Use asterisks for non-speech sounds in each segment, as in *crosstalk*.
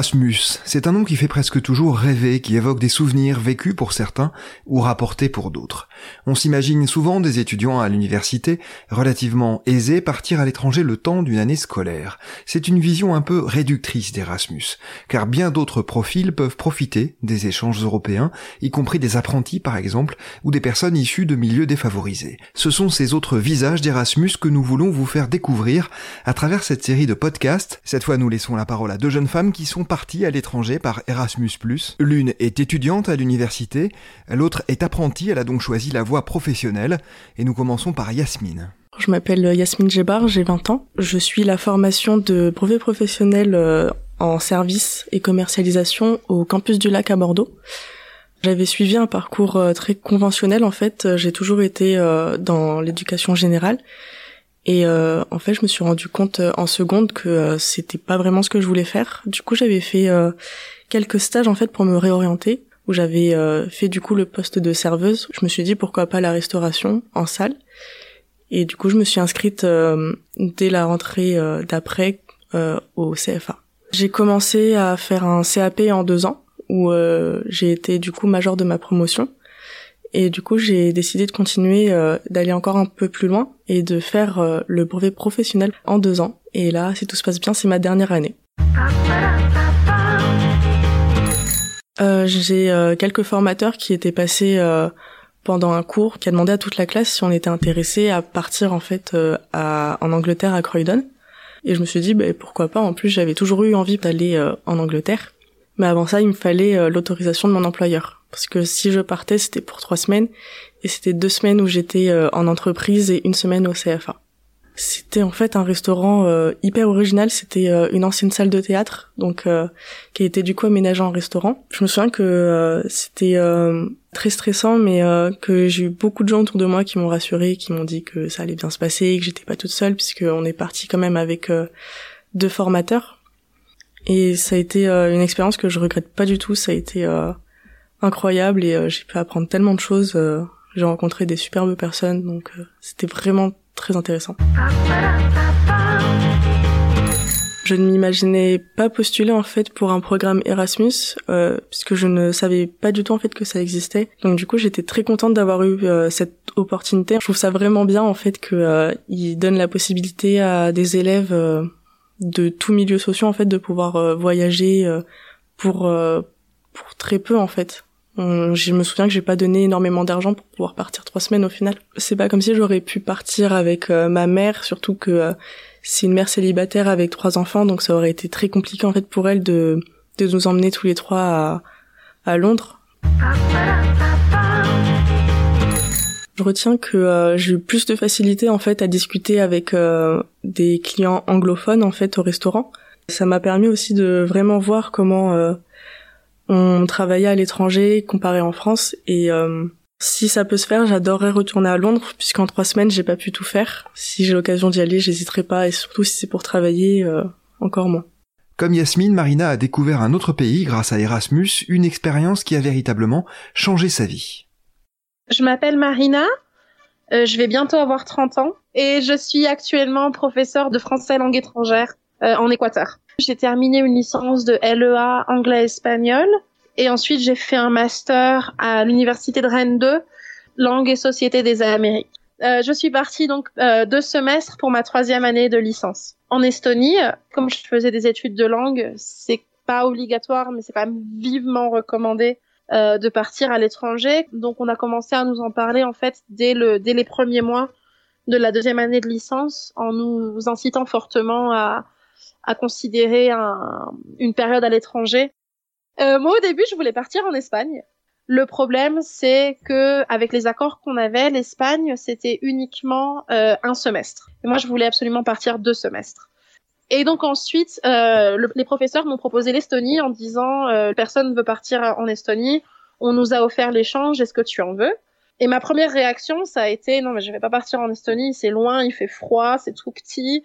Erasmus, c'est un nom qui fait presque toujours rêver, qui évoque des souvenirs vécus pour certains ou rapportés pour d'autres. On s'imagine souvent des étudiants à l'université relativement aisés partir à l'étranger le temps d'une année scolaire. C'est une vision un peu réductrice d'Erasmus, car bien d'autres profils peuvent profiter des échanges européens, y compris des apprentis par exemple, ou des personnes issues de milieux défavorisés. Ce sont ces autres visages d'Erasmus que nous voulons vous faire découvrir à travers cette série de podcasts. Cette fois, nous laissons la parole à deux jeunes femmes qui sont parties à l'étranger par Erasmus+. L'une est étudiante à l'université, l'autre est apprentie, elle a donc choisi la voie professionnelle, et nous commençons par Yasmine. Je m'appelle Yasmine Jebar, j'ai 20 ans. Je suis la formation de brevet professionnel euh, en service et commercialisation au campus du lac à Bordeaux. J'avais suivi un parcours euh, très conventionnel en fait, j'ai toujours été euh, dans l'éducation générale et euh, en fait, je me suis rendu compte euh, en seconde que euh, c'était pas vraiment ce que je voulais faire. Du coup, j'avais fait quelques stages en fait pour me réorienter, où j'avais fait du coup le poste de serveuse. Je me suis dit pourquoi pas la restauration en salle. Et du coup, je me suis inscrite dès la rentrée d'après au CFA. J'ai commencé à faire un CAP en deux ans, où j'ai été du coup major de ma promotion. Et du coup, j'ai décidé de continuer, euh, d'aller encore un peu plus loin et de faire euh, le brevet professionnel en deux ans. Et là, si tout se passe bien, c'est ma dernière année. Euh, j'ai quelques formateurs qui étaient passés pendant un cours, qui a demandé à toute la classe si on était intéressé à partir en fait à, en Angleterre à Croydon. Et je me suis dit, bah, pourquoi pas. En plus, j'avais toujours eu envie d'aller en Angleterre. Mais avant ça, il me fallait l'autorisation de mon employeur. Parce que si je partais, c'était pour trois semaines. Et c'était deux semaines où j'étais euh, en entreprise et une semaine au CFA. C'était en fait un restaurant euh, hyper original. C'était euh, une ancienne salle de théâtre, donc qui a été du coup aménagée en restaurant. Je me souviens que c'était très stressant, mais que j'ai eu beaucoup de gens autour de moi qui m'ont rassuré, qui m'ont dit que ça allait bien se passer, que j'étais pas toute seule, puisque on est parti quand même avec deux formateurs. Et ça a été une expérience que je regrette pas du tout. Ça a été incroyable et euh, j'ai pu apprendre tellement de choses. Euh, j'ai rencontré des superbes personnes, donc euh, c'était vraiment très intéressant. Je ne m'imaginais pas postuler en fait pour un programme Erasmus puisque je ne savais pas du tout en fait que ça existait. Donc du coup j'étais très contente d'avoir eu cette opportunité. Je trouve ça vraiment bien en fait que il donne la possibilité à des élèves de tous milieux sociaux en fait de pouvoir voyager pour pour très peu en fait. Je me souviens que j'ai pas donné énormément d'argent pour pouvoir partir trois semaines au final. C'est pas comme si j'aurais pu partir avec euh, ma mère, surtout que euh, c'est une mère célibataire avec trois enfants, donc ça aurait été très compliqué en fait pour elle de, de nous emmener tous les trois à, à Londres. Je retiens que euh, j'ai eu plus de facilité en fait à discuter avec des clients anglophones en fait au restaurant. Ça m'a permis aussi de vraiment voir comment on travaillait à l'étranger comparé en France et euh, si ça peut se faire, j'adorerais retourner à Londres puisqu'en trois semaines j'ai pas pu tout faire. Si j'ai l'occasion d'y aller, j'hésiterai pas et surtout si c'est pour travailler, euh, encore moins. Comme Yasmine, Marina a découvert un autre pays grâce à Erasmus, une expérience qui a véritablement changé sa vie. Je m'appelle Marina, euh, je vais bientôt avoir 30 ans et je suis actuellement professeure de français langue étrangère en Équateur. J'ai terminé une licence de LEA anglais-espagnol et ensuite j'ai fait un master à l'université de Rennes 2, langue et société des Amériques. Euh, je suis partie donc euh, deux semestres pour ma troisième année de licence. En Estonie, comme je faisais des études de langue, c'est pas obligatoire, mais c'est quand même vivement recommandé euh, de partir à l'étranger. Donc on a commencé à nous en parler en fait dès le dès les premiers mois de la deuxième année de licence, en nous incitant fortement à à considérer un, une période à l'étranger. Euh, moi, au début, je voulais partir en Espagne. Le problème, c'est que avec les accords qu'on avait, l'Espagne, c'était uniquement euh, un semestre. Et moi, je voulais absolument partir deux semestres. Et donc ensuite, euh, les professeurs m'ont proposé l'Estonie en disant euh, personne ne veut partir en Estonie. On nous a offert l'échange. Est-ce que tu en veux? Et ma première réaction, ça a été non, mais je vais pas partir en Estonie. C'est loin, il fait froid, c'est tout petit.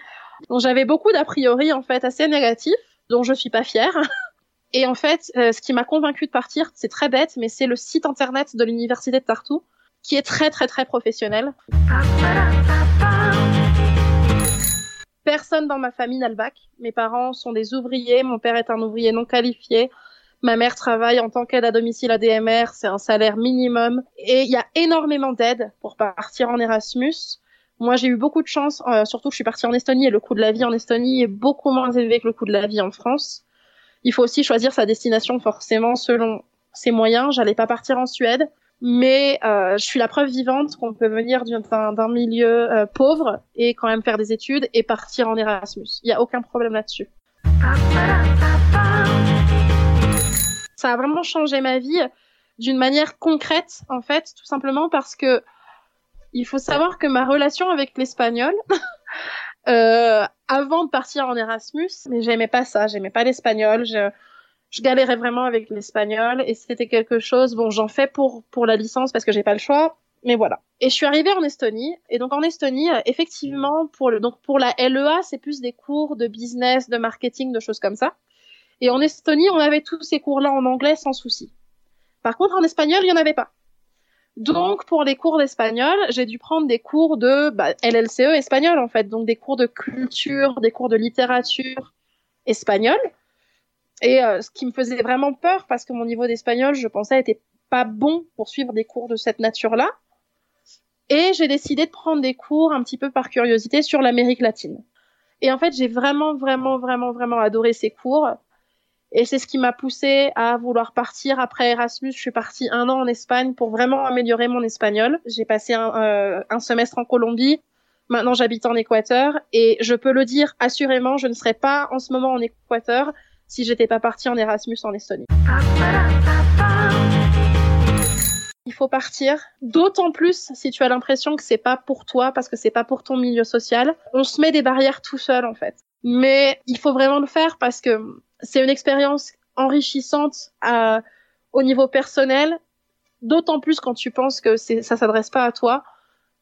Donc j'avais beaucoup d'a priori en fait assez négatifs, dont je suis pas fière. Et en fait, euh, ce qui m'a convaincue de partir, c'est très bête, mais c'est le site internet de l'université de Tartu, qui est très très très professionnel. personne dans ma famille n'a le bac. Mes parents sont des ouvriers. Mon père est un ouvrier non qualifié. Ma mère travaille en tant qu'aide à domicile à DMR. C'est un salaire minimum. Et il y a énormément d'aides pour partir en Erasmus. Moi, j'ai eu beaucoup de chance, euh, surtout que je suis partie en Estonie et le coût de la vie en Estonie est beaucoup moins élevé que le coût de la vie en France. Il faut aussi choisir sa destination forcément selon ses moyens. J'allais pas partir en Suède, mais euh, je suis la preuve vivante qu'on peut venir d'un milieu euh, pauvre et quand même faire des études et partir en Erasmus. Il y a aucun problème là-dessus. Ça a vraiment changé ma vie d'une manière concrète en fait, tout simplement parce que il faut savoir que ma relation avec l'espagnol, *laughs* euh, avant de partir en Erasmus, mais j'aimais pas ça, j'aimais pas l'espagnol, je, je galérais vraiment avec l'espagnol et c'était quelque chose, bon, j'en fais pour pour la licence parce que j'ai pas le choix, mais voilà. Et je suis arrivée en Estonie et donc en Estonie, effectivement, pour le donc pour la LEA, c'est plus des cours de business, de marketing, de choses comme ça. Et en Estonie, on avait tous ces cours-là en anglais sans souci. Par contre, en espagnol, il y en avait pas. Donc, pour les cours d'espagnol, j'ai dû prendre des cours de bah, LLCE espagnol, en fait. Donc, des cours de culture, des cours de littérature espagnole. Et euh, ce qui me faisait vraiment peur, parce que mon niveau d'espagnol, je pensais, était pas bon pour suivre des cours de cette nature-là. Et j'ai décidé de prendre des cours un petit peu par curiosité sur l'Amérique latine. Et en fait, j'ai vraiment, vraiment, vraiment, vraiment adoré ces cours. Et c'est ce qui m'a poussé à vouloir partir après Erasmus. Je suis partie un an en Espagne pour vraiment améliorer mon espagnol. J'ai passé un, euh, un semestre en Colombie. Maintenant, j'habite en Équateur et je peux le dire assurément, je ne serais pas en ce moment en Équateur si j'étais pas partie en Erasmus en Estonie. Il faut partir, d'autant plus si tu as l'impression que c'est pas pour toi parce que c'est pas pour ton milieu social. On se met des barrières tout seul en fait. Mais il faut vraiment le faire parce que c'est une expérience enrichissante à, au niveau personnel, d'autant plus quand tu penses que ça s'adresse pas à toi.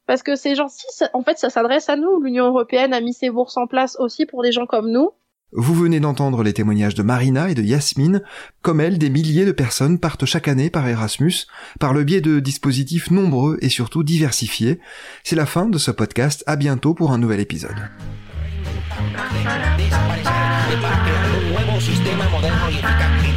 Parce que ces gens-ci, en fait, ça s'adresse à nous. L'Union européenne a mis ses bourses en place aussi pour des gens comme nous. Vous venez d'entendre les témoignages de Marina et de Yasmine. Comme elle, des milliers de personnes partent chaque année par Erasmus, par le biais de dispositifs nombreux et surtout diversifiés. C'est la fin de ce podcast. À bientôt pour un nouvel épisode. Moderno y eficaz